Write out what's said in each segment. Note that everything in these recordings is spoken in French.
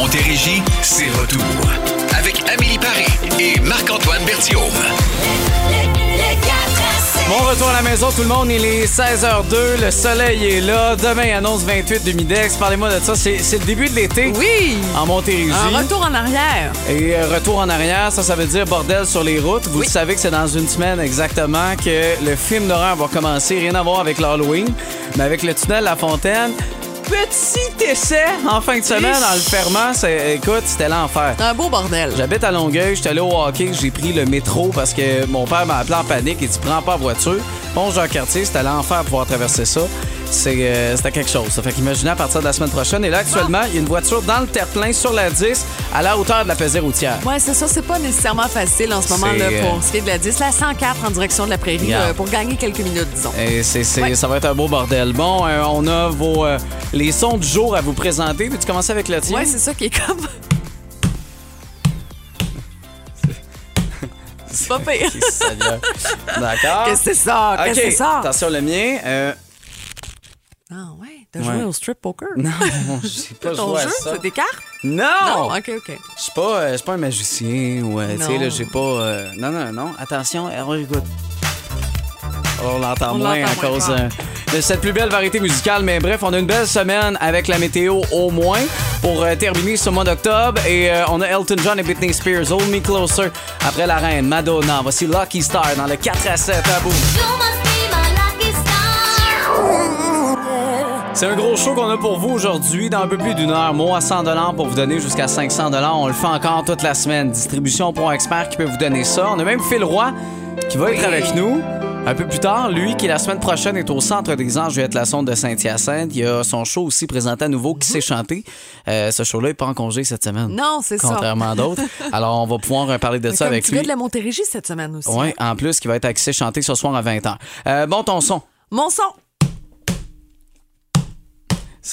Montérégie, c'est retour. Avec Amélie Paris et Marc-Antoine Berthiaume. Bon retour à la maison, tout le monde. Il est 16h02. Le soleil est là. Demain, annonce 28 de Midex. Parlez-moi de ça. C'est c'est le début de l'été. Oui! En Montérégie. Un retour en arrière. Et euh, retour en arrière, ça, ça veut dire bordel sur les routes. Vous Oui. savez que c'est dans une semaine exactement que le film d'horreur va commencer. Rien à voir avec l'Halloween, mais avec le tunnel La Fontaine. Petit essai en fin de semaine dans le ferment. C'est- Écoute, c'était l'enfer. C'est un beau bordel. J'habite à Longueuil, j'étais allé au hockey, j'ai pris le métro parce que mon père m'a appelé en panique et dit prends pas la voiture. Bon, Jean-Cartier, c'était l'enfer de pouvoir traverser ça. C'est, euh, c'était quelque chose. Ça fait qu'imaginez à partir de la semaine prochaine. Et là, actuellement, il y a une voiture dans le terre-plein sur la 10 à la hauteur de la pesée routière. Ouais, c'est ça, c'est pas nécessairement facile en ce moment-là C'est, pour euh, ce qui est de la 10. La 104 en direction de la prairie euh, pour gagner quelques minutes, disons. Et Ouais. Ça va être un beau bordel. Bon, euh, on a vos, euh, les sons du jour à vous présenter. Veux-tu commencer avec le tien? Ouais, c'est ça qui est comme. c'est pas pire. D'accord. Qu'est-ce que c'est ça? Qu'est-ce que c'est ça? attention, le mien. euh, Ah ouais, t'as Ouais. joué au strip poker? non, j'ai pas Ton joué à jeu, ça. c'est des cartes? Non! Non, ok, ok. Je suis pas, euh, je suis pas un magicien ou, euh, tu sais, Non. là, j'ai pas... euh, non, non, non. Attention, alors, écoute. On l'entend On moins à l'entend moins cause fort. euh, de cette plus belle variété musicale. Mais bref, on a une belle semaine avec la météo au moins pour euh, terminer ce mois d'octobre. Et euh, on a Elton John et Britney Spears, Hold Me Closer. Après la reine, Madonna. Voici Lucky Star dans le 4 à 7 à bout. C'est un gros show qu'on a pour vous aujourd'hui. Dans un peu plus d'une heure, mot à 100 pour vous donner jusqu'à 500 On le fait encore toute la semaine. Distribution pour expert qui peut vous donner ça. On a même Phil Roy qui va être avec nous. Un peu plus tard, lui, qui la semaine prochaine est au Centre des Anges Juliette Lassonde de Saint-Hyacinthe. Il y a son show aussi présenté à nouveau qui s'est chanté? Euh, ce show-là n'est pas en congé cette semaine. Non, c'est ça. Contrairement à d'autres. Alors, on va pouvoir parler de ça avec lui. gars de la Montérégie cette semaine aussi. Oui, en plus, qui va être axé chanté ce soir à 20h. Euh, bon, ton son. Mon son.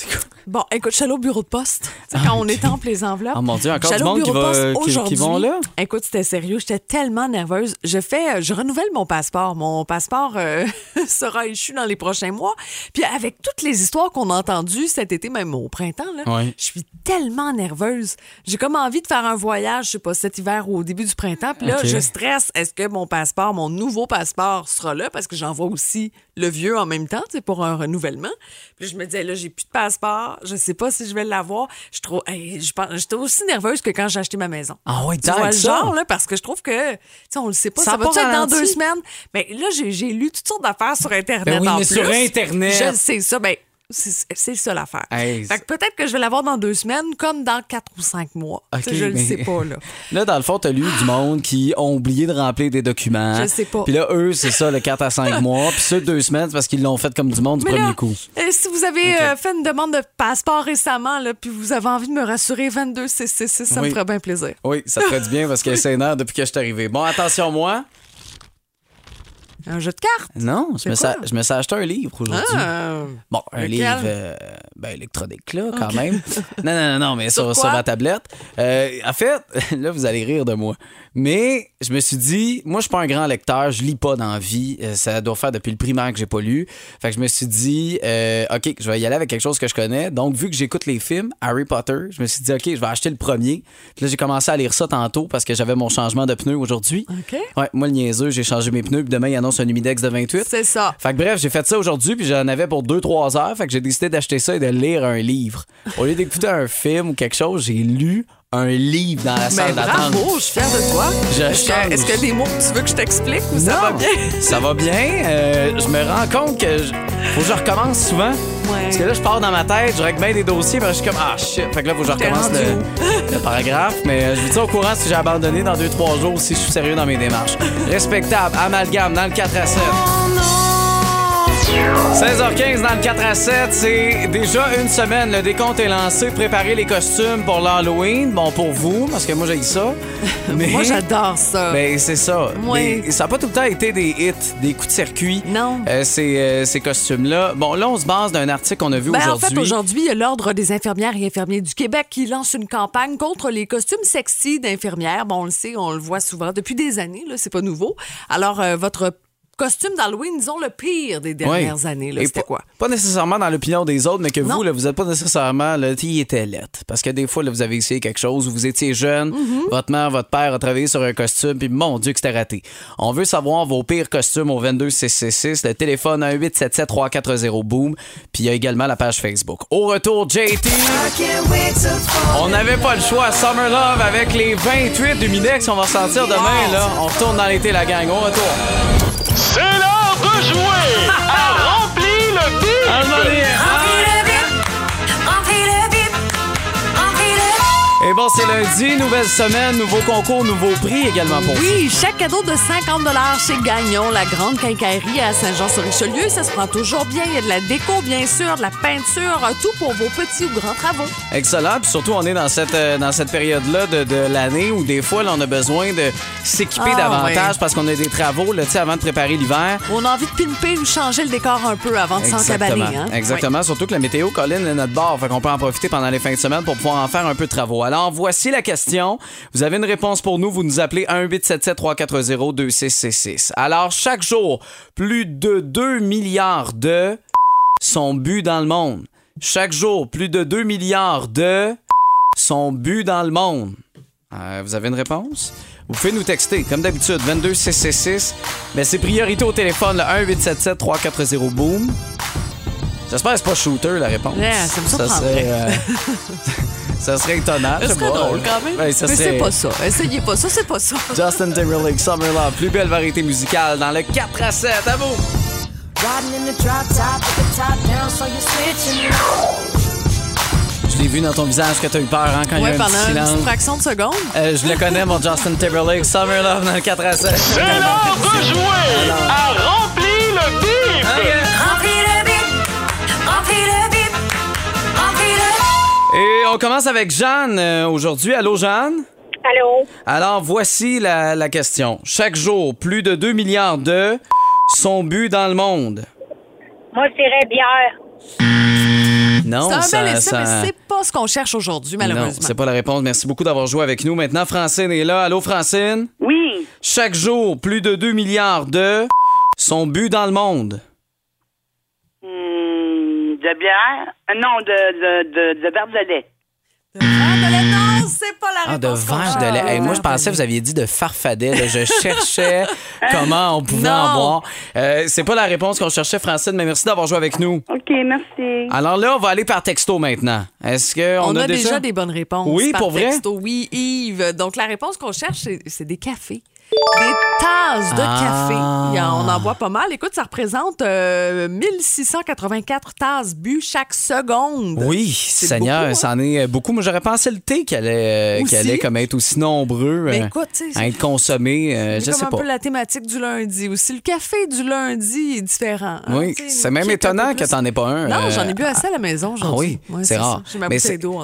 Quoi? Bon, écoute, je suis allée au bureau de poste. Quand on étampe les enveloppes. Oh mon Dieu, encore du monde qui, bureau de va, poste qui- qui, aujourd'hui. vont là? Écoute, c'était sérieux. J'étais tellement nerveuse. Je fais, je renouvelle mon passeport. Mon passeport euh, sera échu dans les prochains mois. Puis avec toutes les histoires qu'on a entendues cet été, même au printemps, là, je suis tellement nerveuse. J'ai comme envie de faire un voyage, je sais pas, cet hiver ou au début du printemps. Puis là, je stresse. Est-ce que mon passeport, mon nouveau passeport sera là? Parce que j'envoie aussi le vieux en même temps, sais, pour un renouvellement. Puis je me disais, là, j'ai plus de passeport. Je sais pas si je vais l'avoir. Je trouve, hey, je pense, j'étais aussi nerveuse que quand j'ai acheté ma maison. Ah ouais, Tu vois le genre, là, parce que je trouve que, tu sais, on le sait pas. Ça Ça, va être dans deux semaines? Mais là, j'ai, j'ai lu toutes sortes d'affaires sur Internet. Ben oui, en mais plus. sur Internet. Je sais ça. Ben, c'est, c'est ça l'affaire. Hey, fait que peut-être que je vais l'avoir dans deux semaines, comme dans quatre ou cinq mois. Tu je le mais- sais pas, là. Là, dans le fond, t'as lu du monde qui ont oublié de remplir des documents. Je sais pas. Puis là, eux, c'est ça, le 4 à 5 mois. Puis ceux de deux semaines, c'est parce qu'ils l'ont fait comme du monde du Mais premier là, coup. euh, si vous avez euh, fait une demande de passeport récemment, là, puis vous avez envie de me rassurer 22 666, ça Oui. me ferait bien plaisir. Oui, ça te ferait du bien parce qu'elle s'énerve depuis que je suis arrivé. Bon, attention, moi. Un jeu de cartes? Non, je me, suis- je me suis acheté un livre aujourd'hui. Ah. Bon, un Lequel? livre euh, ben, électronique, là, quand même. Non, non, non, non, mais sur, Sur ma tablette. Euh, en fait, là, vous allez rire de moi. Mais je me suis dit, moi, je suis pas un grand lecteur, je lis pas dans la vie. Euh, Ça doit faire depuis le primaire que j'ai pas lu. Fait que je me suis dit, euh, OK, je vais y aller avec quelque chose que je connais. Donc, vu que j'écoute les films, Harry Potter, je me suis dit, OK, je vais acheter le premier. Puis là, j'ai commencé à lire ça tantôt parce que j'avais mon changement de pneus aujourd'hui. OK. Ouais, moi, le niaiseux, j'ai changé mes pneus. Puis demain, il annonce un humidex de 28. C'est ça. Fait que bref, j'ai fait ça aujourd'hui, puis j'en avais pour 2-3 heures. Fait que j'ai décidé d'acheter ça et de lire un livre. Au lieu d'écouter un film ou quelque chose, j'ai lu un livre dans la salle d'attente. bravo, je suis fière de toi. Je Est-ce que, est-ce que des mots que tu veux que je t'explique ou ça Non, va bien? Ça va bien. Euh, je me rends compte que je- faut que je recommence souvent. Parce que là, je pars dans ma tête, je règle bien des dossiers, puis je suis comme, ah shit. Fait que là, faut que je recommence le, le paragraphe. Mais euh, je vous dis au courant si j'ai abandonné dans 2-3 jours, si je suis sérieux dans mes démarches. Respectable, amalgame dans le 4 à 7. 16h15 dans le 4 à 7, c'est déjà une semaine. Le décompte est lancé. Préparez les costumes pour l'Halloween. Bon, pour vous, parce que moi, j'ai ça. Mais... Moi, j'adore ça. Ben, c'est ça. Mais ça n'a pas tout le temps été des hits, des coups de circuit. Non. euh, ces, euh, ces costumes-là. Bon, là, on se base d'un article qu'on a vu Ben, en aujourd'hui. fait, aujourd'hui, il y a l'Ordre des infirmières et infirmiers du Québec qui lance une campagne contre les costumes sexy d'infirmières. Bon, on le sait, on le voit souvent depuis des années, là, c'est pas nouveau. Alors, euh, votre costume d'Halloween, disons, le pire des dernières Oui. années. C'était quoi? Pas nécessairement dans l'opinion des autres, mais que Non. vous, là, vous n'êtes pas nécessairement, là, il était lettre. Parce que des fois, là, vous avez essayé quelque chose, vous étiez jeune, Mm-hmm. votre mère, votre père a travaillé sur un costume, puis mon Dieu que c'était raté. On veut savoir vos pires costumes au 22666, le téléphone 1-877-340-BOOM, puis il y a également la page Facebook. Au retour, JT, on n'avait pas le choix. Summer Love avec les 28 du Minex, on va sortir demain, là. On retourne dans l'été, la gang. Au retour. C'est l'heure de jouer à Rempli le bip! Bon, c'est lundi, nouvelle semaine, nouveau concours, nouveau prix également pour vous. Oui, chaque cadeau de 50 chez Gagnon, la grande quincaillerie à Saint-Jean-sur-Richelieu. Ça se prend toujours bien. Il y a de la déco, bien sûr, de la peinture, tout pour vos petits ou grands travaux. Excellent. Puis surtout, on est dans cette, euh, dans cette période-là de, de l'année où des fois, là, on a besoin de s'équiper Ah, davantage parce qu'on a des travaux là, avant de préparer l'hiver. On a envie de pimper ou changer le décor un peu avant de s'encabaner. Hein? Exactement. Surtout que la météo, Colin, est notre bord. Fait qu'on peut en profiter pendant les fins de semaine pour pouvoir en faire un peu de travaux. Alors, voici la question. Vous avez une réponse pour nous. Vous nous appelez 1-877-340-2666. Alors, chaque jour, plus de 2 milliards de sont bu dans le monde. Chaque jour, plus de 2 milliards de sont bu dans le monde. Euh, vous avez une réponse? Vous pouvez nous texter, comme d'habitude, 22666. Mais c'est priorité au téléphone, le 1-877-340-BOOM. J'espère que c'est pas shooter, la réponse. Yeah, ça me surprendrait. serait, euh, ça serait étonnant. pas. drôle quand même. Ouais, ça Mais serait- c'est pas ça. Essayez pas ça, c'est pas ça. Justin Timberlake, Summer Love, plus belle variété musicale dans le 4 à 7. À vous! Je l'ai vu dans ton visage que t'as eu peur hein, quand il y Ouais, a eu un pendant petit une silence. petite fraction de seconde. Euh, je le connais, mon Justin Timberlake, Summer Love dans le 4 à 7. C'est l'heure de jouer à Rempli le bip! On commence avec Jeanne euh, aujourd'hui. Allô, Jeanne? Allô? Alors, voici la, la question. Chaque jour, plus de 2 milliards de sont bu dans le monde. Moi, je dirais bière. Non, C'est un ça, bel essai, ça- mais c'est pas ce qu'on cherche aujourd'hui, Non, malheureusement. c'est pas la réponse. Merci beaucoup d'avoir joué avec nous. Maintenant, Francine est là. Allô, Francine? Oui. Chaque jour, plus de 2 milliards de sont bu dans le monde. Hum, de bière? Euh, Non, de, de, de, de verre de lait. De verre de lait, non, c'est pas la Ah, de réponse. qu'on vache de cherche. lait. Hey, moi, je pensais que vous aviez dit de farfadet. là. Je cherchais comment on pouvait en Non. boire. Euh, c'est pas la réponse qu'on cherchait, Francine, mais merci d'avoir joué avec nous. OK, merci. Alors là, on va aller par texto maintenant. Est-ce qu'on On, a, a, déjà... des bonnes réponses. Oui, par pour vrai? texto. Oui, Yves. Donc, la réponse qu'on cherche, c'est- c'est des cafés. Des tasses de Ah. café. En- on en boit pas mal. Écoute, ça représente euh, 1684 tasses bues chaque seconde. Oui, Seigneur, beaucoup, hein? c'en est beaucoup. Moi, j'aurais pensé le thé qui allait, euh, allait comme être aussi nombreux Mais euh, écoute, à être consommé. euh, C'est je comme sais un pas. peu la thématique du lundi aussi. Le café du lundi est différent. hein, Oui, c'est même un étonnant peu que plus. t'en aies pas un. Non, euh, j'en ai bu assez à la maison Ah aujourd'hui. oui, Ouais, c'est rare. ça.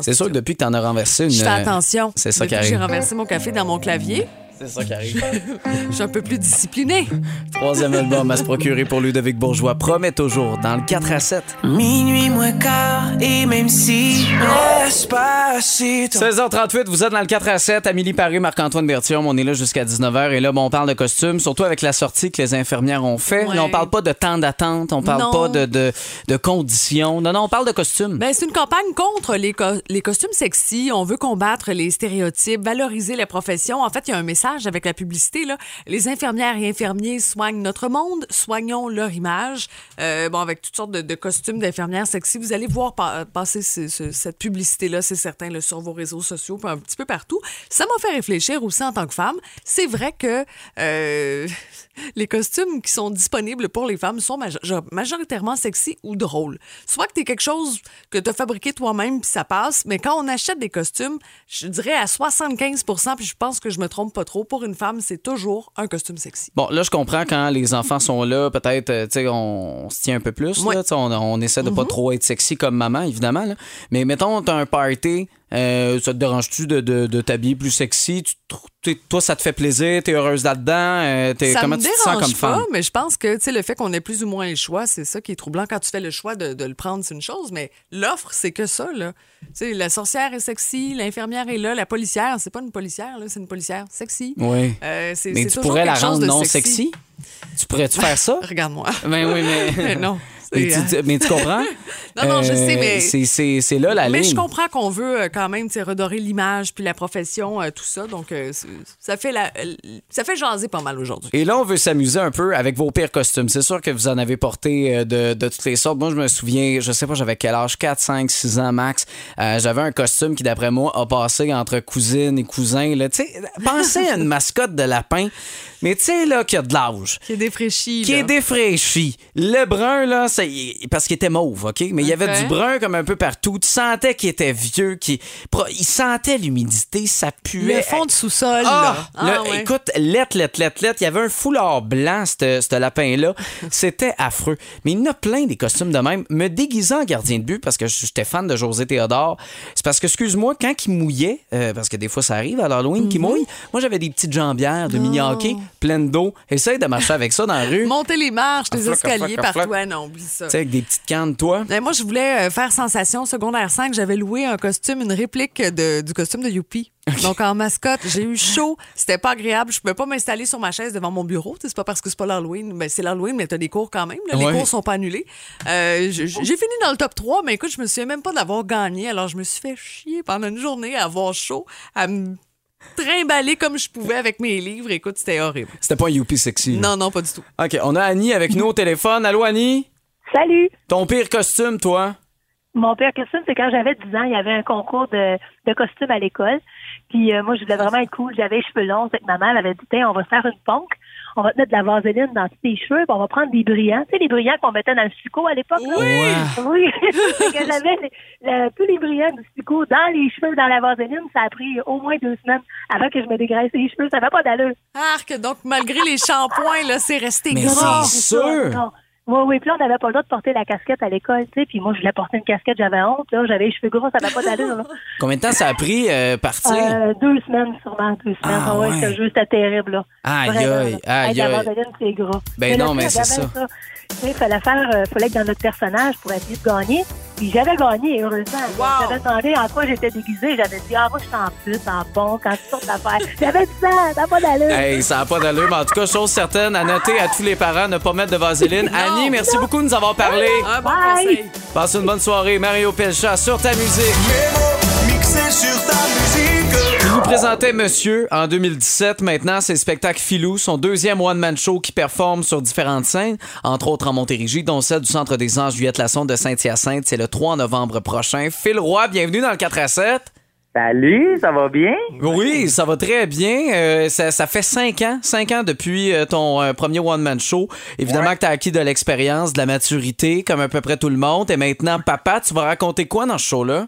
C'est en sûr que depuis que t'en as renversé une. Je fais euh, attention. C'est ça qui que J'ai arrive. renversé mon café dans mon clavier. C'est ça qui arrive. Je suis un peu plus disciplinée. Troisième album à se procurer pour Ludovic Bourgeois promet toujours dans le 4 à 7. Minuit moins quart, et même si Despacito 16h38, vous êtes dans le 4 à 7. Amélie Paris, Marc-Antoine Bertium, on est là jusqu'à 19h. Et là, bon, on parle de costumes, surtout avec la sortie que les infirmières ont fait. Ouais. Là, on parle pas de temps d'attente, on parle Non. pas de, de, de conditions. Non, non, on parle de costumes. Ben, c'est une campagne contre les, co- les costumes sexy. On veut combattre les stéréotypes, valoriser les professions. En fait, il y a un message avec la publicité. Les infirmières et infirmiers soignent notre monde, soignons leur image. Euh, bon, avec toutes sortes de, costumes d'infirmières sexy, vous allez voir pa- passer ce- ce- cette publicité-là, c'est certain, sur vos réseaux sociaux, un petit peu partout. Ça m'a fait réfléchir aussi en tant que femme. C'est vrai que euh, les costumes qui sont disponibles pour les femmes sont majo- majoritairement sexy ou drôles. Soit que tu quelque chose que tu as fabriqué toi-même puis ça passe, mais quand on achète des costumes, je dirais à 75% puis je pense que je me trompe pas trop, pour une femme, c'est toujours un costume sexy. Bon, là, je comprends quand les enfants sont là, peut-être, euh, tu sais, on, on se tient un peu plus. Là, on, on essaie de pas trop être sexy comme maman, évidemment. là. Mais mettons, t'as un party, euh, ça te dérange-tu de, de, de t'habiller plus sexy? Tu, toi, ça te fait plaisir? T'es heureuse là-dedans? Euh, comment me tu te sens dérange comme pas, femme? mais je pense que le fait qu'on ait plus ou moins le choix, c'est ça qui est troublant. Quand tu fais le choix de, de le prendre, c'est une chose, mais l'offre, c'est que ça. Là. La sorcière est sexy, l'infirmière est là, la policière, c'est pas une policière, là, c'est une policière sexy. Oui. Euh, Mais c'est tu pourrais la rendre non sexy? Tu pourrais-tu faire ça? Regarde-moi. Ben oui, mais. non. Mais tu, euh, mais tu comprends? Non, non, je sais, mais- C'est, c'est, là la Mais ligne. je comprends qu'on veut euh, quand même tu sais, redorer l'image puis la profession, euh, tout ça. Donc, euh, ça fait la, euh, ça fait jaser pas mal aujourd'hui. Et là, on veut s'amuser un peu avec vos pires costumes. C'est sûr que vous en avez porté euh, de, de toutes les sortes. Moi, je me souviens, je sais pas, j'avais quel âge, 4, 5, 6 ans max. Euh, j'avais un costume qui, d'après moi, a passé entre cousine et cousin. là. Tu sais, pensez à une mascotte de lapin, mais tu sais, là, qui a de l'âge. Qui est défraîchi. Qui là. est défraîchi. Le brun, là, c'est parce qu'il était mauve, OK? Mais il y avait du brun comme un peu partout. Tu sentais qu'il était vieux, qu'il il sentait l'humidité, ça puait. Le fond de sous-sol. Ah! là. Le- Ah, ouais. Écoute, lettre, lettre, lettre, lettre. Il y avait un foulard blanc, ce lapin-là. C'était affreux. Mais il y en a plein des costumes de même. Me déguisant en gardien de but, parce que j'étais fan de José Théodore, c'est parce que, excuse-moi, quand il mouillait, euh, parce que des fois ça arrive à l'Halloween qu'il mouille, moi j'avais des petites jambières de mini-hockey pleines d'eau. Essaye de marcher avec ça dans la rue. Monter les marches, Ah, les floc, escaliers partout. Ouais, non, oublie ça. Tu sais, avec des petites cannes, toi? Ben, moi, je voulais euh, faire sensation secondaire 5. J'avais loué un costume, une réplique de- du costume de Youpi. Donc, en mascotte, j'ai eu chaud. C'était pas agréable. Je pouvais pas m'installer sur ma chaise devant mon bureau. C'est pas parce que c'est pas l'Halloween. Ben, c'est l'Halloween, mais t'as des cours quand même. là. Les Ouais. cours sont pas annulés. Euh, j'ai fini dans le top 3, mais écoute, je me souviens même pas d'avoir gagné. Alors, je me suis fait chier pendant une journée à avoir chaud, à me trimballer comme je pouvais avec mes livres. Écoute, c'était horrible. C'était pas un youpi sexy. là. Non, non, pas du tout. OK, on a Annie avec nous au téléphone. Allô, Annie? Salut! Ton pire costume, toi? Mon père costume, c'est quand j'avais 10 ans, il y avait un concours de, de costumes à l'école. Puis euh, moi, je voulais vraiment être cool. J'avais les cheveux longs. C'est que ma mère elle avait dit, Tiens, on va se faire une ponque. On va te mettre de la vaseline dans tous tes cheveux. Puis on va prendre des brillants. Tu sais, les brillants qu'on mettait dans le succo à l'époque. là? Oui. Que j'avais les- le- tous les brillants du succo dans les cheveux, dans la vaseline. Ça a pris au moins deux semaines avant que je me dégraisse les cheveux. Ça va pas d'allure. Arc, donc malgré les shampoings, là, c'est resté Mais gras. c'est sûr. non. Oui, oui, puis là, on n'avait pas le droit de porter la casquette à l'école, tu sais, puis moi, je voulais porter une casquette, j'avais honte, là, j'avais les cheveux gros, ça n'avait pas d'allure. Combien de temps ça a pris euh, partir? Euh, deux semaines, sûrement, deux semaines. Ah, Ah, ouais, ouais. c'était terrible, là. Aïe, aïe, aïe. Ben non, mais c'est ça. Sais, fallait faire, euh, fallait être dans notre personnage pour essayer de gagner. Puis j'avais gagné, heureusement. Wow. J'avais demandé en quoi j'étais déguisée. J'avais dit, ah, moi, je suis en plus, en bon, quand tu sortes d'affaires. J'avais dit ça, t'as pas d'allure. Hey, ça n'a pas d'allure, mais en tout cas, chose certaine, à noter à tous les parents, ne pas mettre de vaseline. Annie, merci beaucoup de nous avoir parlé. Un bon Bye. conseil. Passe une bonne soirée. Mario Pelcha sur ta musique. Mixé sur ta musique. Il nous présentait Monsieur en 2017. Maintenant, c'est le spectacle Filou, son deuxième one-man show qui performe sur différentes scènes, entre autres en Montérégie, dont celle du Centre des Anges Juliette Lassonde de Saint-Hyacinthe. C'est le 3 novembre prochain. Phil Roy, bienvenue dans le 4 à 7. Salut, ça va bien? Oui, ça va très bien. Euh, ça, ça fait cinq ans, cinq ans depuis euh, ton euh, premier one-man show. Évidemment que tu as acquis de l'expérience, de la maturité, comme à peu près tout le monde. Et maintenant, papa, tu vas raconter quoi dans ce show-là?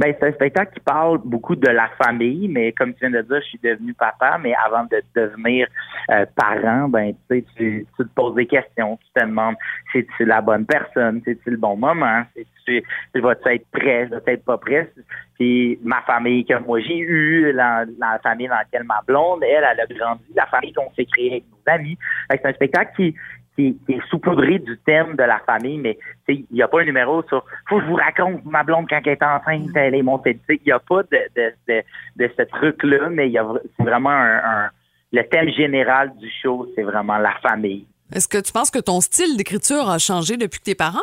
Ben, c'est un spectacle qui parle beaucoup de la famille, mais comme tu viens de dire, je suis devenu papa, mais avant de devenir euh, parent, ben, tu tu, tu te poses des questions, tu te demandes, c'est-tu la bonne personne, c'est-tu le bon moment, c'est-tu, vas-tu être prêt, vas-tu être pas prêt? Puis ma famille que moi j'ai eue, la, la famille dans laquelle ma blonde, elle, elle a grandi, la famille qu'on s'est créée avec nos amis. C'est un spectacle qui, qui, qui est saupoudré du thème de la famille, mais il n'y a pas un numéro sur faut que je vous raconte ma blonde quand elle est enceinte, elle est montée. Il n'y a pas de, de, de, de ce truc-là, mais il y c'est vraiment un, un- le thème général du show, c'est vraiment la famille. Est-ce que tu penses que ton style d'écriture a changé depuis que t'es parent?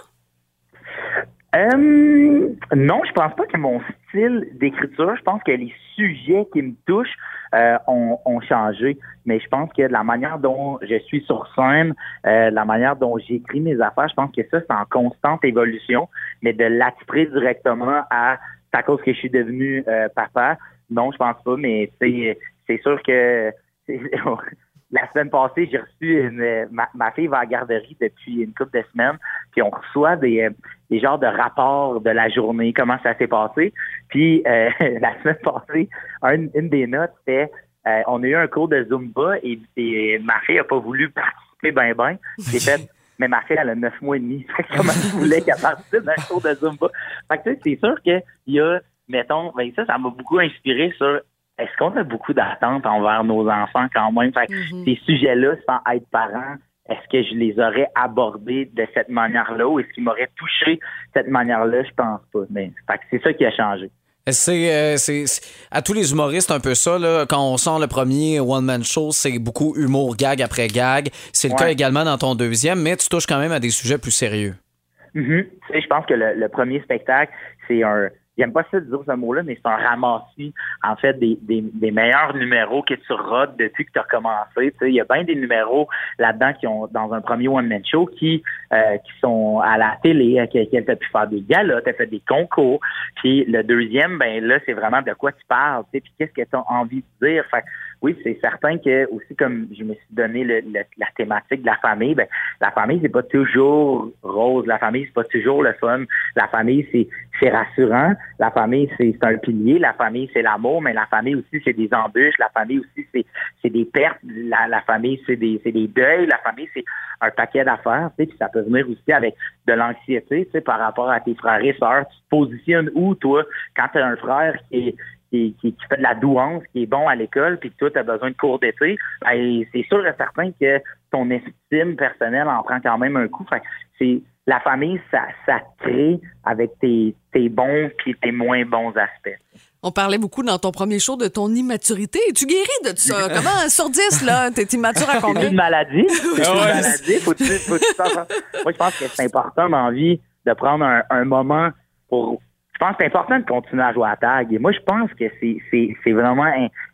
Euh, non, je pense pas que mon style d'écriture, je pense que les sujets qui me touchent euh, ont, ont changé, mais je pense que la manière dont je suis sur scène, euh, la manière dont j'écris mes affaires, je pense que ça, c'est en constante évolution, mais de l'attirer directement à à cause que je suis devenu euh, papa, non, je pense pas, mais c'est sûr que la semaine passée, j'ai reçu une ma, ma fille va à la garderie depuis une couple de semaines, puis on reçoit des, euh, des genres de rapports de la journée, comment ça s'est passé. Puis euh, la semaine passée, un- une des notes c'était euh, on a eu un cours de Zumba et, et ma fille a pas voulu participer ben ben. J'ai fait mais ma fille, elle a neuf mois et demi. Comment je voulais qu'elle participe d'un cours de Zumba? Fait que tu sais, c'est sûr qu'il y a, mettons, ben ça, ça m'a beaucoup inspiré sur est-ce qu'on a beaucoup d'attentes envers nos enfants quand même? Fait que ces sujets-là, sans être parent, est-ce que je les aurais abordés de cette manière-là ou est-ce qu'ils m'auraient touché de cette manière-là? Je pense pas. Mais fait que c'est ça qui a changé. C'est, euh, à tous les humoristes un peu ça là, quand on sort le premier one man show, c'est beaucoup humour gag après gag. C'est le Ouais. cas également dans ton deuxième, mais tu touches quand même à des sujets plus sérieux. Mhm. Tu sais, je pense que le, le premier spectacle, c'est un. J'aime pas ça dire ce mot-là, mais c'est un ramassis, en fait, des, des, des meilleurs numéros que tu rodes depuis que tu as commencé. Il y a bien des numéros là-dedans qui ont, dans un premier one-man show, qui, euh, qui sont à la télé, euh, qui, qui pu faire des galas, t'as fait des concours. Puis le deuxième, ben là, c'est vraiment de quoi tu parles, tu sais, puis qu'est-ce que tu as envie de dire? Fait oui, c'est certain que aussi comme je me suis donné le- le- la thématique de la famille, ben la famille c'est pas toujours rose, la famille c'est pas toujours le fun, la famille c'est rassurant, la famille c'est un pilier, la famille c'est l'amour, mais la famille aussi c'est des embûches, la famille aussi c'est des pertes, la, famille c'est des des deuils, la famille c'est un paquet d'affaires, tu sais, puis ça peut venir aussi avec de l'anxiété, tu sais, par rapport à tes frères et sœurs, tu te positionnes où toi quand tu as un frère qui est qui, qui, qui fait de la douance, qui est bon à l'école, puis que toi, tu as besoin de cours d'été, ben, c'est sûr et certain que ton estime personnelle en prend quand même un coup. Fait c'est la famille, ça, ça crée avec tes, tes bons puis tes moins bons aspects. On parlait beaucoup dans ton premier show de ton immaturité. Es-tu guéri de ça? Comment, sur 10, là? T'es immature à C'est combien? une maladie. C'est Ah une ouais. maladie. Faut-tu, faut-tu t'en- Moi, je pense que c'est important dans la vie de prendre un, un moment pour. Je pense que c'est important de continuer à jouer à tag. Et moi, je pense que c'est, c'est, c'est vraiment,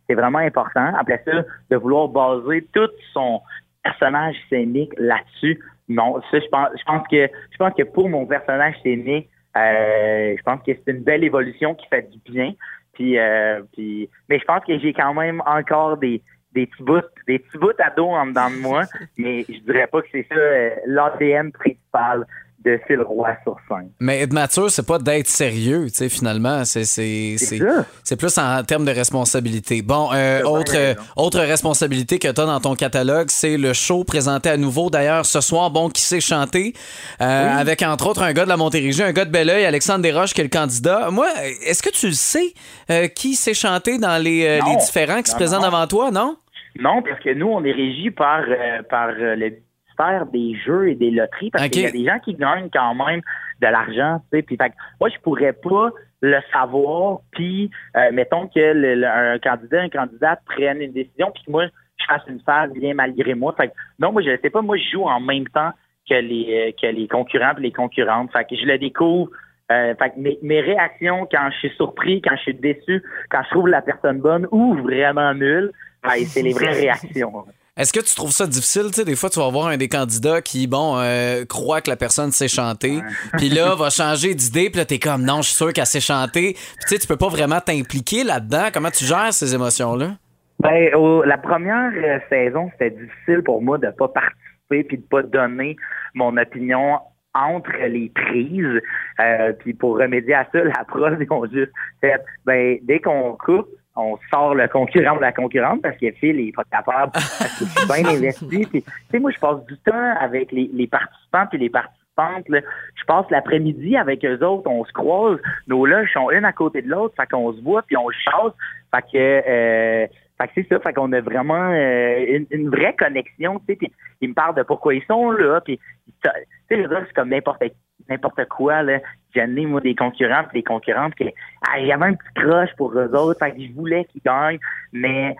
c'est vraiment important. Après ça, de vouloir baser tout son personnage scénique là-dessus. Non, ça, je pense, je pense que, je pense que pour mon personnage scénique, euh, je pense que c'est une belle évolution qui fait du bien. Puis, euh, puis, mais je pense que j'ai quand même encore des, des petits bouts, des petits bouts à dos en dedans de moi, mais je dirais pas que c'est ça euh, l'ADN principal de Phil Roy sur scène. Mais être mature, c'est pas d'être sérieux, tu sais, finalement. C'est, c'est, C'est c'est, plus en termes de responsabilité. Bon, euh, autre, autre responsabilité que tu as dans ton catalogue, c'est le show présenté à nouveau. D'ailleurs, ce soir, bon, qui sait chanter, euh, avec entre autres un gars de la Montérégie, un gars de Belleuil, Alexandre Desroches, qui est le candidat. Moi, est-ce que tu le sais, euh, qui sait chanter dans les, euh, les différents qui se présentent non. devant toi, non? Non, parce que nous, on est régi par, euh, par le ministère des jeux et des loteries, parce qu'il y a des gens qui gagnent quand même de l'argent, tu sais. Puis, fait que moi, je pourrais pas le savoir, puis euh, mettons que le- le- un candidat, une candidate prenne une décision, puis moi, je fasse une phase bien malgré moi. Fait que, non, moi, je sais pas, moi, je joue en même temps que les, euh, que les concurrents et les concurrentes. Fait que je le découvre. Euh, fait que mes, mes réactions quand je suis surpris, quand je suis déçu, quand je trouve la personne bonne ou vraiment nulle, ben, c'est les vraies réactions. Est-ce que tu trouves ça difficile? Tu sais, des fois, tu vas voir un des candidats qui, bon, euh, croit que la personne sait chanter, puis là, va changer d'idée, puis là, t'es comme, non, je suis sûr qu'elle sait chanter. Puis tu sais, tu peux pas vraiment t'impliquer là-dedans. Comment tu gères ces émotions-là? Ben, la première euh, saison, c'était difficile pour moi de pas participer puis de pas donner mon opinion entre les prises. Euh, puis pour remédier à ça, la preuve, ils ont juste fait, ben, dès qu'on coupe, on sort le concurrent de la concurrente parce que Phil est pas capable, parce que je suis bien investi. Puis, tu sais, moi, je passe du temps avec les, les participants puis les participantes. là. Je passe l'après-midi avec eux autres, on se croise, nos loges sont une à côté de l'autre, fait qu'on se voit puis on se chasse. Fait que, euh, fait que c'est ça, fait qu'on a vraiment euh, une, une vraie connexion, tu sais, puis ils me parlent de pourquoi ils sont là, puis tu sais, c'est comme n'importe n'importe quoi, là. J'ai amené, moi, des concurrents des concurrentes que, ah, il y avait un petit crush pour eux autres, fait que je voulais qu'ils gagnent, mais,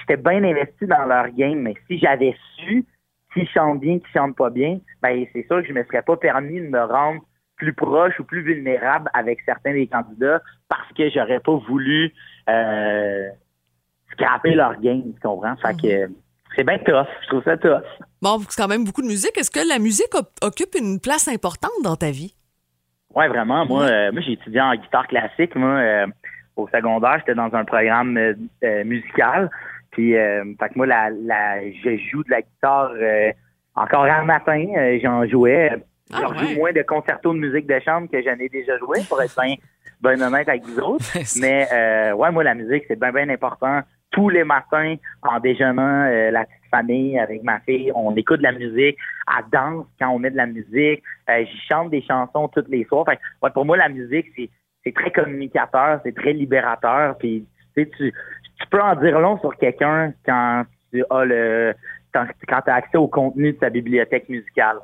j'étais bien investi dans leur game, mais si j'avais su qui chantent bien, qui chantent pas bien, ben, c'est sûr que je me serais pas permis de me rendre plus proche ou plus vulnérable avec certains des candidats parce que j'aurais pas voulu, euh, scraper leur game, tu comprends? Fait que, c'est bien tough. Je trouve ça tough. Bon, c'est quand même beaucoup de musique. Est-ce que la musique occupe une place importante dans ta vie? Ouais, vraiment. Moi, euh, moi j'ai étudié en guitare classique. Moi, euh, au secondaire, j'étais dans un programme euh, musical. Puis, fait que moi, la, la, je joue de la guitare encore un matin. J'en jouais. Ah, J'en joue moins de concertos de musique de chambre que j'en ai déjà joué, pour être bien ben honnête avec vous autres. Mais ouais, moi, la musique, c'est bien, bien important. Tous les matins, en déjeunant, euh, la petite famille avec ma fille, on écoute de la musique, elle danse quand on met de la musique, euh, j'y chante des chansons tous les soirs. Fait ouais, pour moi, la musique, c'est très communicateur, c'est très libérateur. Puis tu, tu peux en dire long sur quelqu'un quand tu as le quand, quand tu as accès au contenu de sa bibliothèque musicale.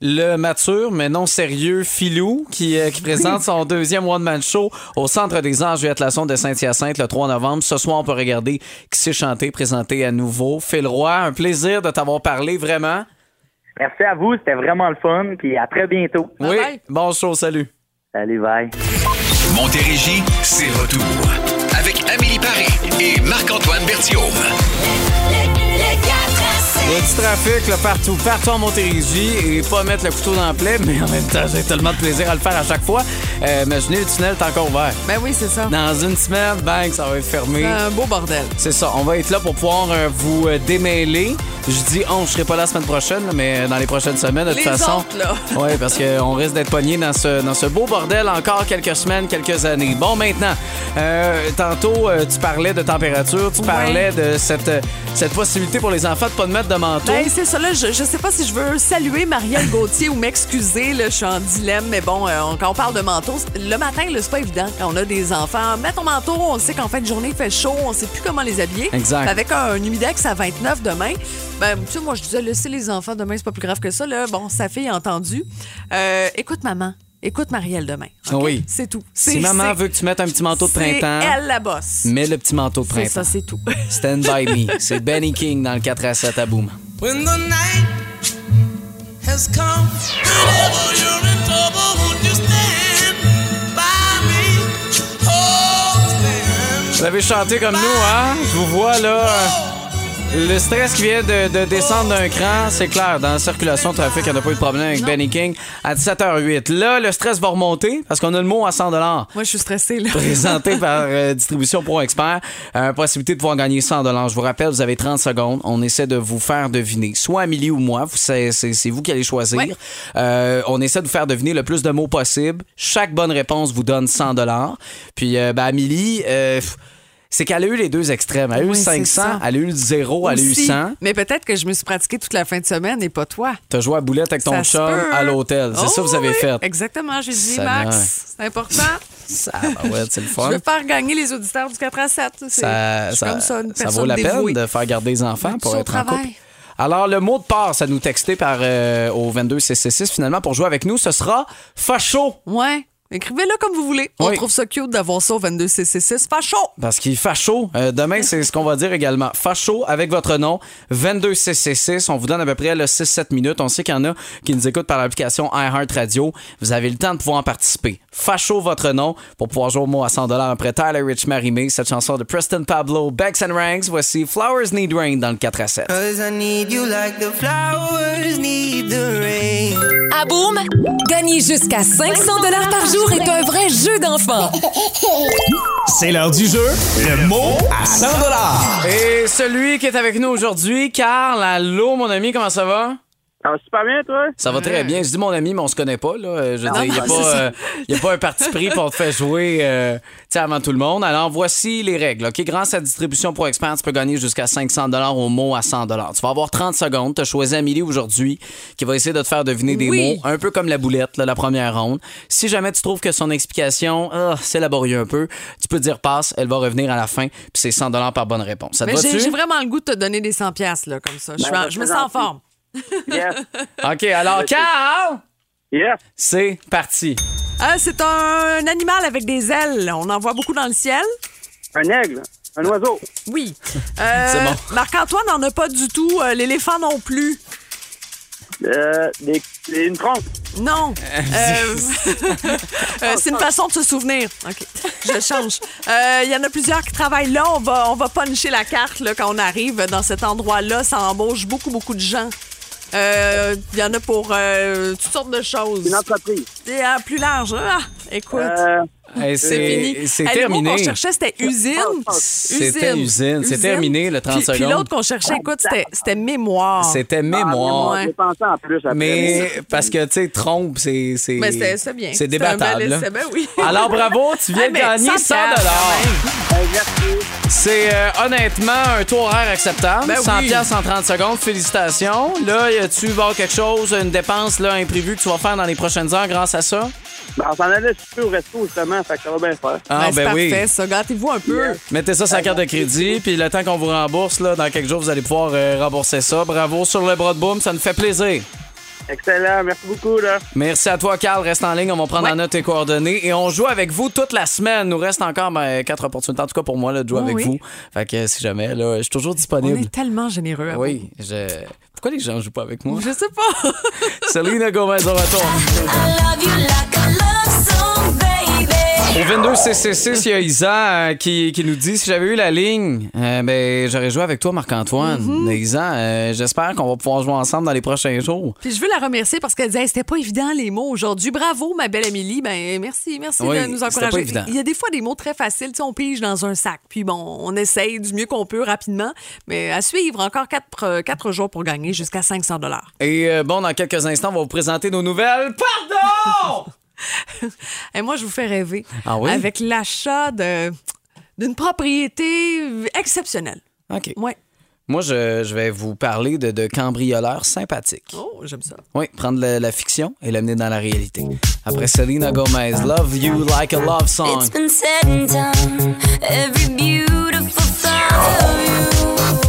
Le mature mais non sérieux Filou qui, euh, qui présente son deuxième One Man Show au Centre des Anges Juliette Lassonde de Saint-Hyacinthe le 3 novembre. Ce soir, on peut regarder qui s'est chanté, présenté à nouveau. Phil Roy, un plaisir de t'avoir parlé, vraiment. Merci à vous, c'était vraiment le fun, puis à très bientôt. Oui, bye. bon show, salut. Salut, bye. Montérégie, c'est retour. Avec Amélie Paris et Marc-Antoine Berthiaume. Il y a du trafic partout, partout en Montérégie et pas mettre le couteau dans la plaie, mais en même temps, j'ai tellement de plaisir à le faire à chaque fois. Euh, imaginez, le tunnel est encore ouvert. Ben oui, c'est ça. Dans une semaine, bang, ça va être fermé. C'est un beau bordel. C'est ça, on va être là pour pouvoir euh, vous euh, démêler. Je dis on, je serai pas là la semaine prochaine, mais dans les prochaines semaines, de toute façon. autres, là. Oui, parce qu'on risque d'être pogné dans ce, dans ce beau bordel encore quelques semaines, quelques années. Bon, maintenant, euh, tantôt, euh, tu parlais de température, tu parlais de cette, euh, cette possibilité pour les enfants de pas de mettre de manteau. Ben, c'est ça, là, je, je sais pas si je veux saluer Marielle Gauthier ou m'excuser, là, je suis en dilemme, mais bon, euh, on- quand on parle de manteau, le matin, là, c'est pas évident quand on a des enfants. Mets ton manteau, on sait qu'en fin de journée, il fait chaud, on sait plus comment les habiller. Exact. Avec un, humidex à 29 demain, ben, tu sais, moi, je disais, laissez les enfants demain, c'est pas plus grave que ça, là. Bon, sa fille a entendu. Euh, écoute, maman. Écoute Marielle demain. Oui. C'est tout. si maman veut que tu mettes un petit manteau de printemps, elle la bosse. mets le petit manteau de C'est printemps. ça, c'est tout. Stand by me. C'est Benny King dans le 4 à 7 à Boom. When the night has come, Vous avez chanté comme nous, hein? Je vous vois là. Le stress qui vient de, de descendre d'un cran, c'est clair. Dans la circulation trafic, il n'y a pas eu de problème avec Benny King à 17h08. Là, le stress va remonter parce qu'on a le mot à 100 Moi, je suis stressée, là. présenté par euh, Distribution Pro Expert. Euh, possibilité de pouvoir gagner 100 Je vous rappelle, vous avez 30 secondes. On essaie de vous faire deviner, soit Amélie ou moi. C'est vous qui allez choisir. Ouais. Euh, on essaie de vous faire deviner le plus de mots possible. Chaque bonne réponse vous donne 100 Puis, euh, ben, Amélie... pff, c'est qu'elle a eu les deux extrêmes. Elle a eu Oui, c'est 500, ça. elle a eu le zéro, elle a eu Aussi. 100. Mais peut-être que je me suis pratiquée toute la fin de semaine et pas toi. T'as joué à boulette avec ton Ça chum à l'hôtel. C'est Oh, ça que vous avez oui. fait. Exactement, j'ai dit, Max, c'est important. Ça, ben ouais, c'est le Je fun. veux faire gagner les auditeurs du 4 à 7. C'est- ça, je ça, comme ça, une ça vaut la dévouée. peine de faire garder les enfants pour être en couple. Alors, le mot de passe à nous texter par, euh, au 22 CC6, finalement, pour jouer avec nous, ce sera facho. Ouais. Écrivez-le comme vous voulez. On Oui. trouve ça cute d'avoir ça au 22CC6. Facho! Parce qu'il fait chaud. Euh, demain, c'est ce qu'on va dire également. Facho avec votre nom, 22 CC6. On vous donne à peu près le 6-7 minutes. On sait qu'il y en a qui nous écoutent par l'application iHeartRadio. Vous avez le temps de pouvoir en participer. Facho votre nom pour pouvoir jouer au mot à 100 après Tyler Rich Marimé, cette chanson de Preston Pablo, Becks and Ranks. Voici Flowers Need Rain dans le 4 à 7. Cause I need you like the flowers need the rain. À Boom, gagner jusqu'à 500 dollars par jour est un vrai jeu d'enfant. C'est l'heure du jeu. Le mot à 100 Et celui qui est avec nous aujourd'hui, Carl, allô mon ami, comment ça va? Ça va super bien, toi? Ça va très bien. Je dis mon ami, mais on se connaît pas. Là. Je veux dire, il n'y a, pas, euh, y a pas un parti pris pour te faire jouer euh, avant tout le monde. Alors, voici les règles. OK? Grâce à Distribution Pro Expert, tu peux gagner jusqu'à 500 au mot à 100 Tu vas avoir 30 secondes. Tu as choisi Amélie aujourd'hui qui va essayer de te faire deviner des Oui. mots, un peu comme la boulette, là, la première ronde. Si jamais tu trouves que son explication, ah, c'est laborieux un peu, tu peux dire passe, elle va revenir à la fin, puis c'est 100 par bonne réponse. Ça te Mais j'ai vraiment le goût de te donner des 100 piastres, là, comme ça. Je, suis Ben, je me sens en forme. Yes. OK, alors, Carl, Yes. c'est parti. Ah, c'est un animal avec des ailes. On en voit beaucoup dans le ciel. Un aigle. Un oiseau. Oui. Euh, C'est bon. Marc-Antoine n'en a pas du tout. Euh, L'éléphant non plus. Euh, des- des- une trompe. Non. Euh, euh, c'est une façon de se souvenir. OK. Je change. Euh, Il y en a plusieurs qui travaillent là. On va, on va puncher la carte là, quand on arrive dans cet endroit-là. Ça embauche beaucoup, beaucoup de gens. Euh, Il y en a pour euh, toutes sortes de choses. Une entreprise. Et, euh, plus large. Ah, écoute. Hey, C'est fini. c'est terminé. qu'on cherchait, c'était usine. C'était usine. C'est terminé, le 30 Puis- Puis secondes. l'autre qu'on cherchait, écoute, c'était c'était mémoire. C'était mémoire. Ouais. J'ai pensé en plus après. Mais parce que, tu sais, trompe, c'est. c'est- Mais c'était c'est bien. C'est débattable. bel là. essai, ben oui. Alors bravo, tu viens Ah, de gagner 100 100 piastres, quand Hey, merci. C'est euh, honnêtement un taux horaire acceptable. Ben 100 oui. piastres en 30 secondes. Félicitations. Là, y a-tu voir quelque chose, une dépense là, imprévue que tu vas faire dans les prochaines heures grâce à ça? Ben, on s'en allait super au resto, justement, fait que ça va bien faire. Ah, Ben, c'est ben oui. parfait, ça. Gâtez-vous un peu. Mettez ça sur la carte de crédit, puis le temps qu'on vous rembourse, là, dans quelques jours, vous allez pouvoir euh, rembourser ça. Bravo sur le bras de boom, ça nous fait plaisir. Excellent. Merci beaucoup, là. Merci à toi, Carl. Reste en ligne. On va prendre en note tes coordonnées. Et on joue avec vous toute la semaine. nous reste encore ben, quatre opportunités, en tout cas pour moi, là, de jouer avec oui. vous. Fait que si jamais, là, je suis toujours On disponible. est tellement généreux. à Oui, je... Pourquoi les gens jouent pas avec moi? vous. Je sais pas. Selena Gomez au retour. Au 22 CC6, il y a Isa euh, qui, qui nous dit si j'avais eu la ligne, euh, ben, j'aurais joué avec toi, Marc-Antoine. Mais Isa, euh, j'espère qu'on va pouvoir jouer ensemble dans les prochains jours. Puis je veux la remercier parce qu'elle disait Hey, c'était pas évident les mots aujourd'hui. Bravo, ma belle Amélie. Ben merci, merci Oui, de nous encourager. Il y a des fois des mots très faciles, on pige dans un sac. Puis bon, on essaye du mieux qu'on peut rapidement. Mais à suivre, encore quatre, quatre jours pour gagner jusqu'à 500 dollars. Et bon, dans quelques instants, on va vous présenter nos nouvelles. Pardon! Et moi, je vous fais rêver Ah oui? avec l'achat de d'une propriété exceptionnelle. OK. Ouais. Moi, je, je vais vous parler de, de cambrioleurs sympathiques. Oh, j'aime ça. Oui, prendre la, la fiction et l'amener dans la réalité. Après Selena Gomez, Love You Like a Love Song. It's been said and done. Every beautiful thought of you,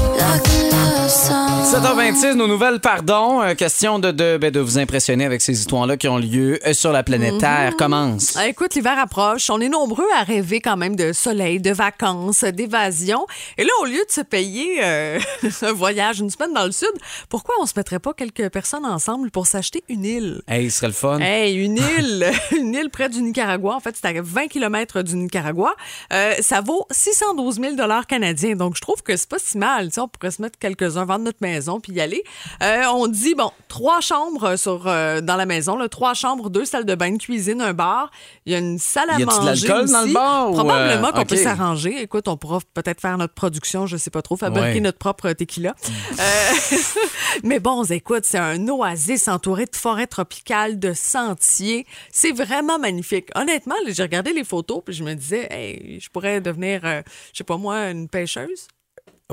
7h26, nos nouvelles, pardon. Euh, question de, de, ben, de vous impressionner avec ces histoires-là qui ont lieu euh, sur la planète Terre. Commence. Ah, écoute, l'hiver approche. On est nombreux à rêver quand même de soleil, de vacances, d'évasion. Et là, au lieu de se payer euh, un voyage une semaine dans le sud, pourquoi on se mettrait pas quelques personnes ensemble pour s'acheter une île? Hey, ce serait le fun. Hey, une île, une île près du Nicaragua. En fait, c'est à 20 km du Nicaragua. Euh, ça vaut 612 000 dollars canadiens. Donc, je trouve que c'est pas si mal. Tu sais, on pourrait se mettre quelques-uns, vendre notre maison puis y aller. Euh, on dit, bon, trois chambres sur, euh, dans la maison. Là, trois chambres, deux salles de bain, une cuisine, un bar. Il y a une salle à Y de manger l'alcool dans le bar Probablement euh, qu'on peut s'arranger. Écoute, on pourra peut-être faire notre production, je sais pas trop, fabriquer Ouais. notre propre tequila. Euh, mais bon, écoute, c'est un oasis entouré de forêts tropicales, de sentiers. C'est vraiment magnifique. Honnêtement, j'ai regardé les photos puis je me disais, hey, je pourrais devenir, euh, je sais pas moi, une pêcheuse.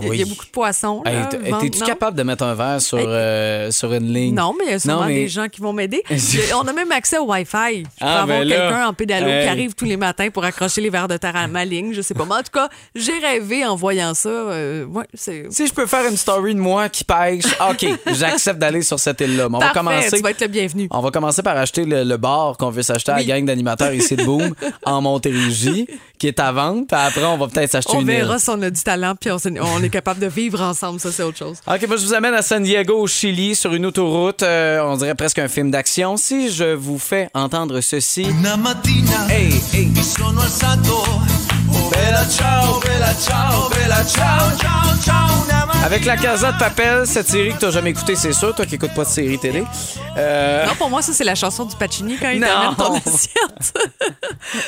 Il y a- y beaucoup de poissons. Non? capable de mettre un verre sur, euh, sur une ligne? Non, mais il y a sûrement Non, mais- des gens qui vont m'aider. On a même accès au Wi-Fi. Je peux Ah, avoir ben quelqu'un en pédalo hey. qui arrive tous les matins pour accrocher les verres de terre à ma ligne. Je sais pas. Mais en tout cas, j'ai rêvé en voyant ça. Euh, ouais. Si je peux faire une story de moi qui pêche, OK, j'accepte d'aller sur cette île-là. On va commencer. tu vas être le bienvenu. On va commencer par acheter le, le bar qu'on veut s'acheter à la gang d'animateurs ici de Boom en Montérégie, qui est à vente. Puis après, on va peut-être s'acheter On une verra île. si on a du talent puis on, on est capable de vivre ensemble. Ça, c'est autre chose. OK, moi, je vous amène à San Diego, au Chili, sur une autoroute. euh, on dirait presque un film d'action. Si je vous fais entendre ceci. Hey, hey. Sono alzato. Oh, bella ciao, bella ciao, bella ciao, ciao, ciao. Avec la Casa de Papel, cette série que t'as jamais écoutée, c'est sûr, toi qui écoutes pas de série télé. Euh, Non, pour moi, ça, c'est la chanson du Pacini quand il t'amène ton assiette.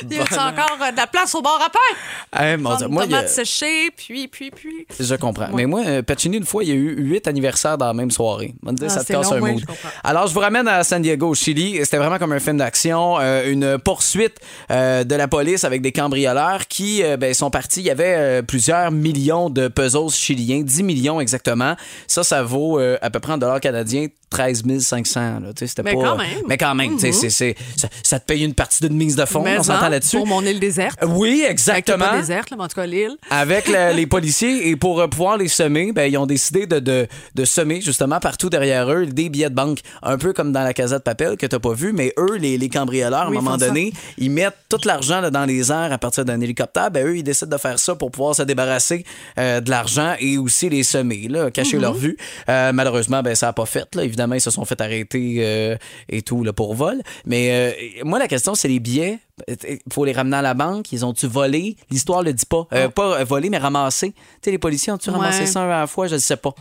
y a-tu encore euh, de la place au bar à pain? hey, mon Dieu, moi, il a- séchée, puis, puis, puis. Je comprends. Mais moi, euh, Pacini, une fois, il y a eu huit anniversaires dans la même soirée. On Ah, ça te casse long, un ouais, mood. Alors, je vous ramène à San Diego, au Chili. C'était vraiment comme un film d'action, euh, une poursuite euh, de la police avec des cambrioleurs qui ben, sont partis. Il y avait plusieurs millions de pesos chiliens, 10 millions exactement. Ça, ça vaut euh, à peu près en dollars canadiens 13 500. Là. C'était Mais pas... quand même. Mais quand même, Mhm. c'est- c'est- ça, ça te paye une partie d'une mise de fonds, Mais on s'entend en, là-dessus. Pour mon île déserte. Oui, Fait que exactement Pas déserte, en tout cas, l'île. avec la- les policiers et pour euh, pouvoir les semer, ben, ils ont décidé de, de, de semer justement partout derrière eux des billets de banque, un peu comme dans la Casa de Papel que t'as pas vu, mais eux, les, les cambrioleurs, à Oui, un moment ça. donné, ils mettent tout l'argent dans les airs à partir d'un hélicoptère. Ben, eux, ils décident de faire ça pour pouvoir se débarrasser euh, de l'argent et aussi les semer, là, cacher Mhm. leur vue. Euh, malheureusement, ben, ça a pas fait. Là. Évidemment, ils se sont fait arrêter euh, et tout là, pour vol. Mais euh, moi, la question, c'est les billets. Il faut les ramener à la banque. Ils ont-tu volé? L'histoire le dit pas. Euh, Pas volé, mais ramassé. Tu sais, les policiers ont-tu ramassé Ouais. ça un à la fois? Je ne sais pas.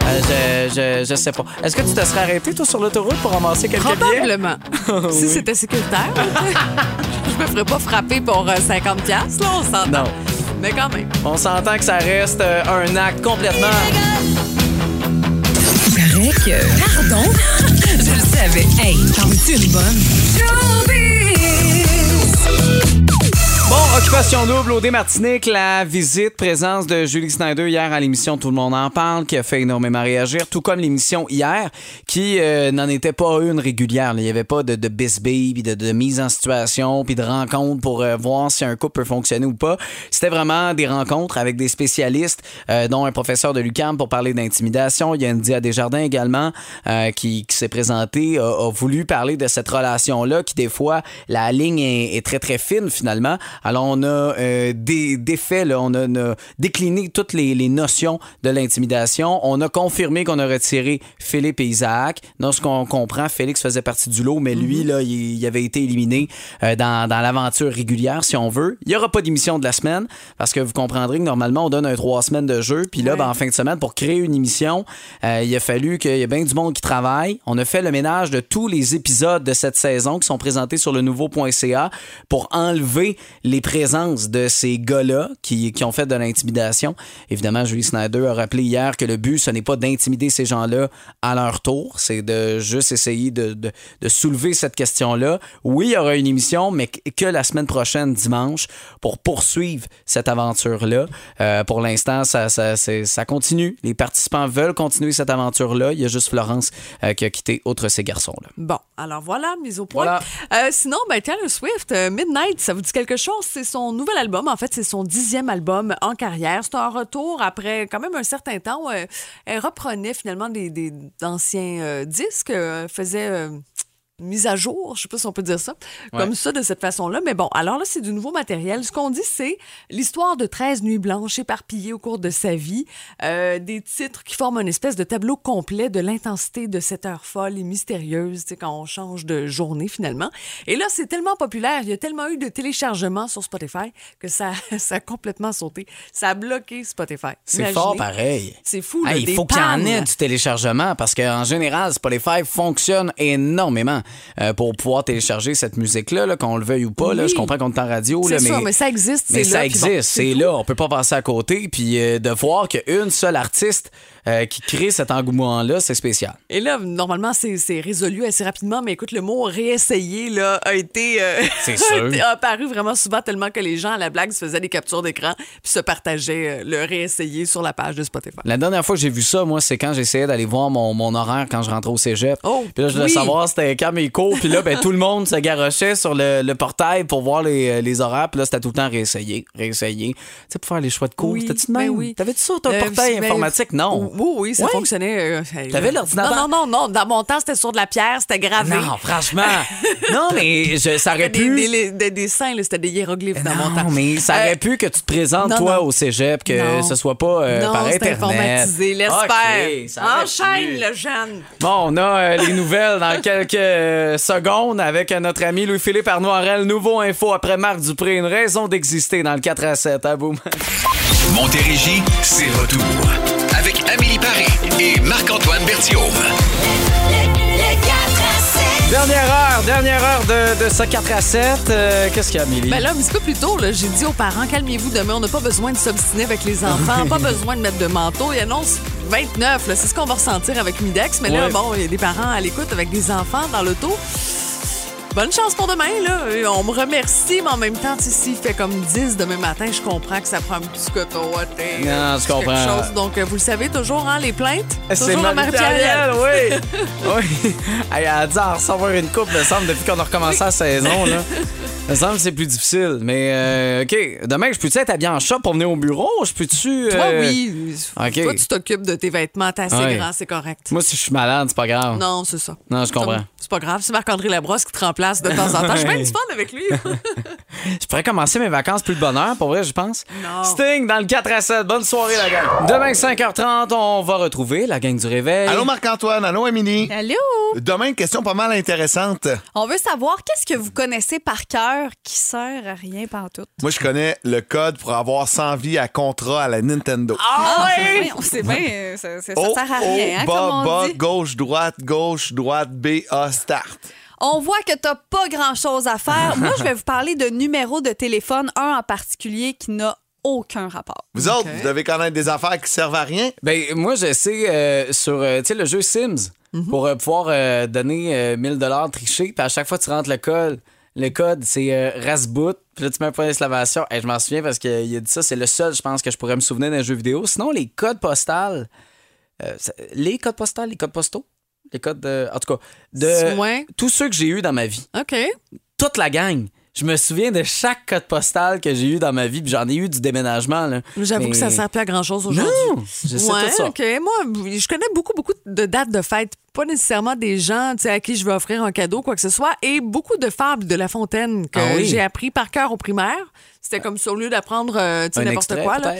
Je, je, je sais pas. Est-ce que tu te serais arrêté, toi, sur l'autoroute pour ramasser quelques billets? Probablement. Si Oui. c'était sécuritaire, je me ferais pas frapper pour euh, 50 piastres, là, on s'entend. Non. Mais quand même. On s'entend que ça reste un acte complètement... Que. Pardon? Je le savais. Hey, t'en veux-tu une bonne? Bon, occupation double au Martinique, la visite, présence de Julie Snyder hier à l'émission Tout le monde en parle, qui a fait énormément réagir, tout comme l'émission hier, qui euh, n'en était pas une régulière. Il n'y avait pas de, de bisbee, puis de, de mise en situation, puis de rencontre pour euh, voir si un couple peut fonctionner ou pas. C'était vraiment des rencontres avec des spécialistes, euh, dont un professeur de l'UQAM pour parler d'intimidation. Il y a India Desjardins également euh, qui, qui s'est présenté, a, a voulu parler de cette relation-là, qui des fois, la ligne est, est très, très fine finalement. Alors, on a euh, des, des faits, là, on a, on a décliné toutes les, les notions de l'intimidation. On a confirmé qu'on a retiré Philippe et Isaac. Dans ce qu'on comprend, Félix faisait partie du lot, mais lui, là, il, il avait été éliminé euh, dans, dans l'aventure régulière, si on veut. Il n'y aura pas d'émission de la semaine, parce que vous comprendrez que normalement, on donne un trois semaines de jeu. Puis là, ben, en fin de semaine, pour créer une émission, euh, il a fallu qu'il y ait bien du monde qui travaille. On a fait le ménage de tous les épisodes de cette saison qui sont présentés sur le nouveau.ca pour enlever les présences de ces gars-là qui, qui ont fait de l'intimidation. Évidemment, Julie Snyder a rappelé hier que le but, ce n'est pas d'intimider ces gens-là à leur tour, c'est de juste essayer de, de- de soulever cette question-là. Oui, il y aura une émission, mais que la semaine prochaine, dimanche, pour poursuivre cette aventure-là. Euh, pour l'instant, ça, ça, ça continue. Les participants veulent continuer cette aventure-là. Il y a juste Florence euh, qui a quitté outre ces garçons-là. Bon, alors voilà, mise au point. Voilà. Euh, sinon, ben, Taylor Swift, Midnight, ça vous dit quelque chose? C'est son nouvel album. En fait, c'est son dixième album en carrière. C'est un retour après quand même un certain temps. euh, elle reprenait finalement des, des anciens euh, disques, euh, faisait mise à jour, je sais pas si on peut dire ça, Ouais. comme ça, de cette façon-là. Mais bon, alors là, c'est du nouveau matériel. Ce qu'on dit, c'est l'histoire de 13 nuits blanches éparpillées au cours de sa vie, euh, des titres qui forment une espèce de tableau complet de l'intensité de cette heure folle et mystérieuse, tu sais, quand on change de journée finalement. Et là, c'est tellement populaire, il y a tellement eu de téléchargements sur Spotify que ça, ça a complètement sauté. Ça a bloqué Spotify. C'est fort pareil. C'est fou, là, Hey, il faut qu'il y en ait du téléchargement parce qu'en général, Spotify fonctionne énormément euh, pour pouvoir télécharger cette musique-là, là, qu'on le veuille ou pas. là. Je comprends qu'on est en radio. Sûr, mais, ça existe, Mais c'est ça bon, existe, c'est là. On peut pas passer à côté. Puis euh, de voir qu'une seule artiste euh, qui crée cet engouement-là, c'est spécial. Et là, normalement, c'est résolu assez rapidement, mais écoute, le mot réessayer là, a été. euh, C'est sûr. a apparu vraiment souvent tellement que les gens à la blague se faisaient des captures d'écran puis se partageaient euh, le réessayer sur la page de Spotify. La dernière fois que j'ai vu ça, moi, c'est quand j'essayais d'aller voir mon, mon horaire quand je rentrais au cégep. puis là, je voulais oui. savoir c'était quand mes cours. Puis là, ben, tout le monde se garochait sur le, le portail pour voir les, les horaires. Puis là, c'était tout le temps réessayer, réessayer. Tu sais, pour faire les choix de cours. Oui, C'était-tu de ben même? oui. T'avais-tu ça, ton Euh, portail ben, informatique? Non. Oui, oui, ça fonctionnait. euh, T'avais l'ordinateur? Non, non, non, non. Dans mon temps, c'était sur de la pierre, c'était gravé. Non, franchement. non, mais je- ça aurait pu. Des, des, des dessins, c'était des hiéroglyphes dans mon temps. Non, mais ça aurait Euh, pu que tu te présentes, non, toi, non. au cégep, que Non. ce soit pas euh, non, par Internet. informatisé, laisse faire. Enchaîne, pu. le jeune. Bon, on a euh, les nouvelles dans quelques secondes avec notre ami Louis-Philippe Arnoirel. Nouveau info après Marc Dupré, une raison d'exister dans le 4 à 7. À boum. Montérégie, c'est retour. Amélie Paris et Marc-Antoine Berthiaume. Dernière heure, dernière heure de, de ce 4 à 7. Euh, Qu'est-ce qu'il y a, Amélie? Ben là, un petit peu plus tôt, j'ai dit aux parents, calmez-vous demain, on n'a pas besoin de s'obstiner avec les enfants, pas besoin de mettre de manteau. Il annonce 29, là, c'est ce qu'on va ressentir avec Midex. Mais là, Ouais. bon, il y a des parents à l'écoute avec des enfants dans l'auto. Bonne chance pour demain, là. Et On me remercie, mais en même temps, tu sais, s'il fait comme 10 demain matin, je comprends que ça prend un petit coton Non, je quelque comprends. chose. Donc, euh, vous le savez, toujours, hein, les plaintes? C'est Toujours à Marie-Pierre, Marie-Pierre. oui. oui. Elle a dit à recevoir une coupe, me semble, depuis qu'on a recommencé la saison. Là. Me semble que c'est plus difficile. Mais, euh, OK. Demain, je peux-tu être habillé en shop pour venir au bureau? Je peux-tu. Toi, euh, oui. OK. Toi, tu t'occupes de tes vêtements, t'es assez Ouais. grand, c'est correct. Moi, si je suis malade, c'est pas grave. Non, c'est ça. Non, je comprends. C'est pas grave. C'est Marc-André Labrosse qui te remplace de temps en temps. Je suis bien du fun avec lui. Je pourrais commencer mes vacances plus de bonheur, pour vrai, je pense. Non. Sting dans le 4 à 7. Bonne soirée, la gang. Demain, 5h30, on va retrouver la gang du réveil. Allô Marc-Antoine, allô Émilie. Allô? Demain, une question pas mal intéressante. On veut savoir qu'est-ce que vous connaissez par cœur qui sert à rien pantoute. Moi, je connais le code pour avoir 100 vies à contrat à la Nintendo. Ah oui! On sait bien, euh, ça, ça- Oh, sert à rien, hein, bas, comme on bas, dit. gauche, droite, gauche, droite, B, A, start. On voit que t'as pas grand-chose à faire. Moi, je vais vous parler de numéros de téléphone, un en particulier qui n'a aucun rapport. Vous autres, vous devez connaître des affaires qui servent à rien? Ben, moi, je sais euh, sur euh, tu sais, le jeu Sims, Mhm. pour euh, pouvoir euh, donner euh, 1000 dollars tricher, puis à chaque fois que tu rentres le code, Le code, c'est euh, Rasboot. Puis là, tu mets un point d'exclamation. Et je m'en souviens parce qu'il a dit ça. C'est le seul, je pense, que je pourrais me souvenir d'un jeu vidéo. Sinon, les codes postales. euh, les codes postales, les codes postaux? Les codes de. En tout cas, de. Tous ceux que j'ai eus dans ma vie. OK. Toute la gang. Je me souviens de chaque code postal que j'ai eu dans ma vie. Puis j'en ai eu du déménagement. là. J'avoue Mais- que ça sert plus à grand-chose aujourd'hui. Non, je sais ouais, tout ça. OK. Moi, je connais beaucoup, beaucoup de dates de fête. Pas nécessairement des gens à qui je vais offrir un cadeau, quoi que ce soit. Et beaucoup de fables de La Fontaine que Ah oui? j'ai appris par cœur au primaire. C'était comme ça, au lieu d'apprendre euh, n'importe quoi. là.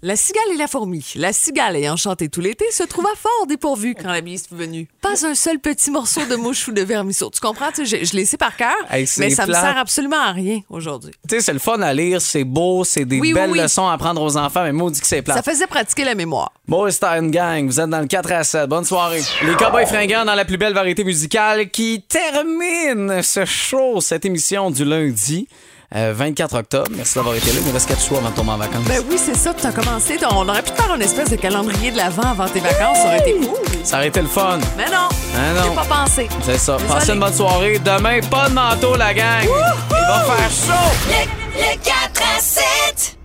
La cigale et la fourmi. La cigale ayant chanté tout l'été se trouva fort dépourvue quand la bise fut venue. Pas un seul petit morceau de mouche ou de vermisseau. Tu comprends? Tu sais, Je, je l'ai sais par cœur, Hey, mais ça me plate. sert absolument à rien aujourd'hui. Tu sais, c'est le fun à lire, c'est beau, c'est des Oui, belles oui. leçons à apprendre aux enfants, mais maudit que c'est plat. Ça faisait pratiquer la mémoire. Boys Time Gang, vous êtes dans le 4 à 7. Bonne soirée. Les Cowboys fringants dans la plus belle variété musicale qui termine ce show, cette émission du lundi. Euh, 24 octobre. Merci d'avoir été là. Il nous reste 4 choix avant de tomber en vacances. Ben oui, c'est ça, tu as commencé. On aurait pu te faire une espèce de calendrier de l'avant avant tes vacances, ça aurait été cool. Ça aurait été le fun. Mais non, Ah non. j'ai pas pensé. C'est ça. Désolé. Passez une bonne soirée. Demain, pas de manteau, la gang. Il va faire chaud. Le 4 à 7.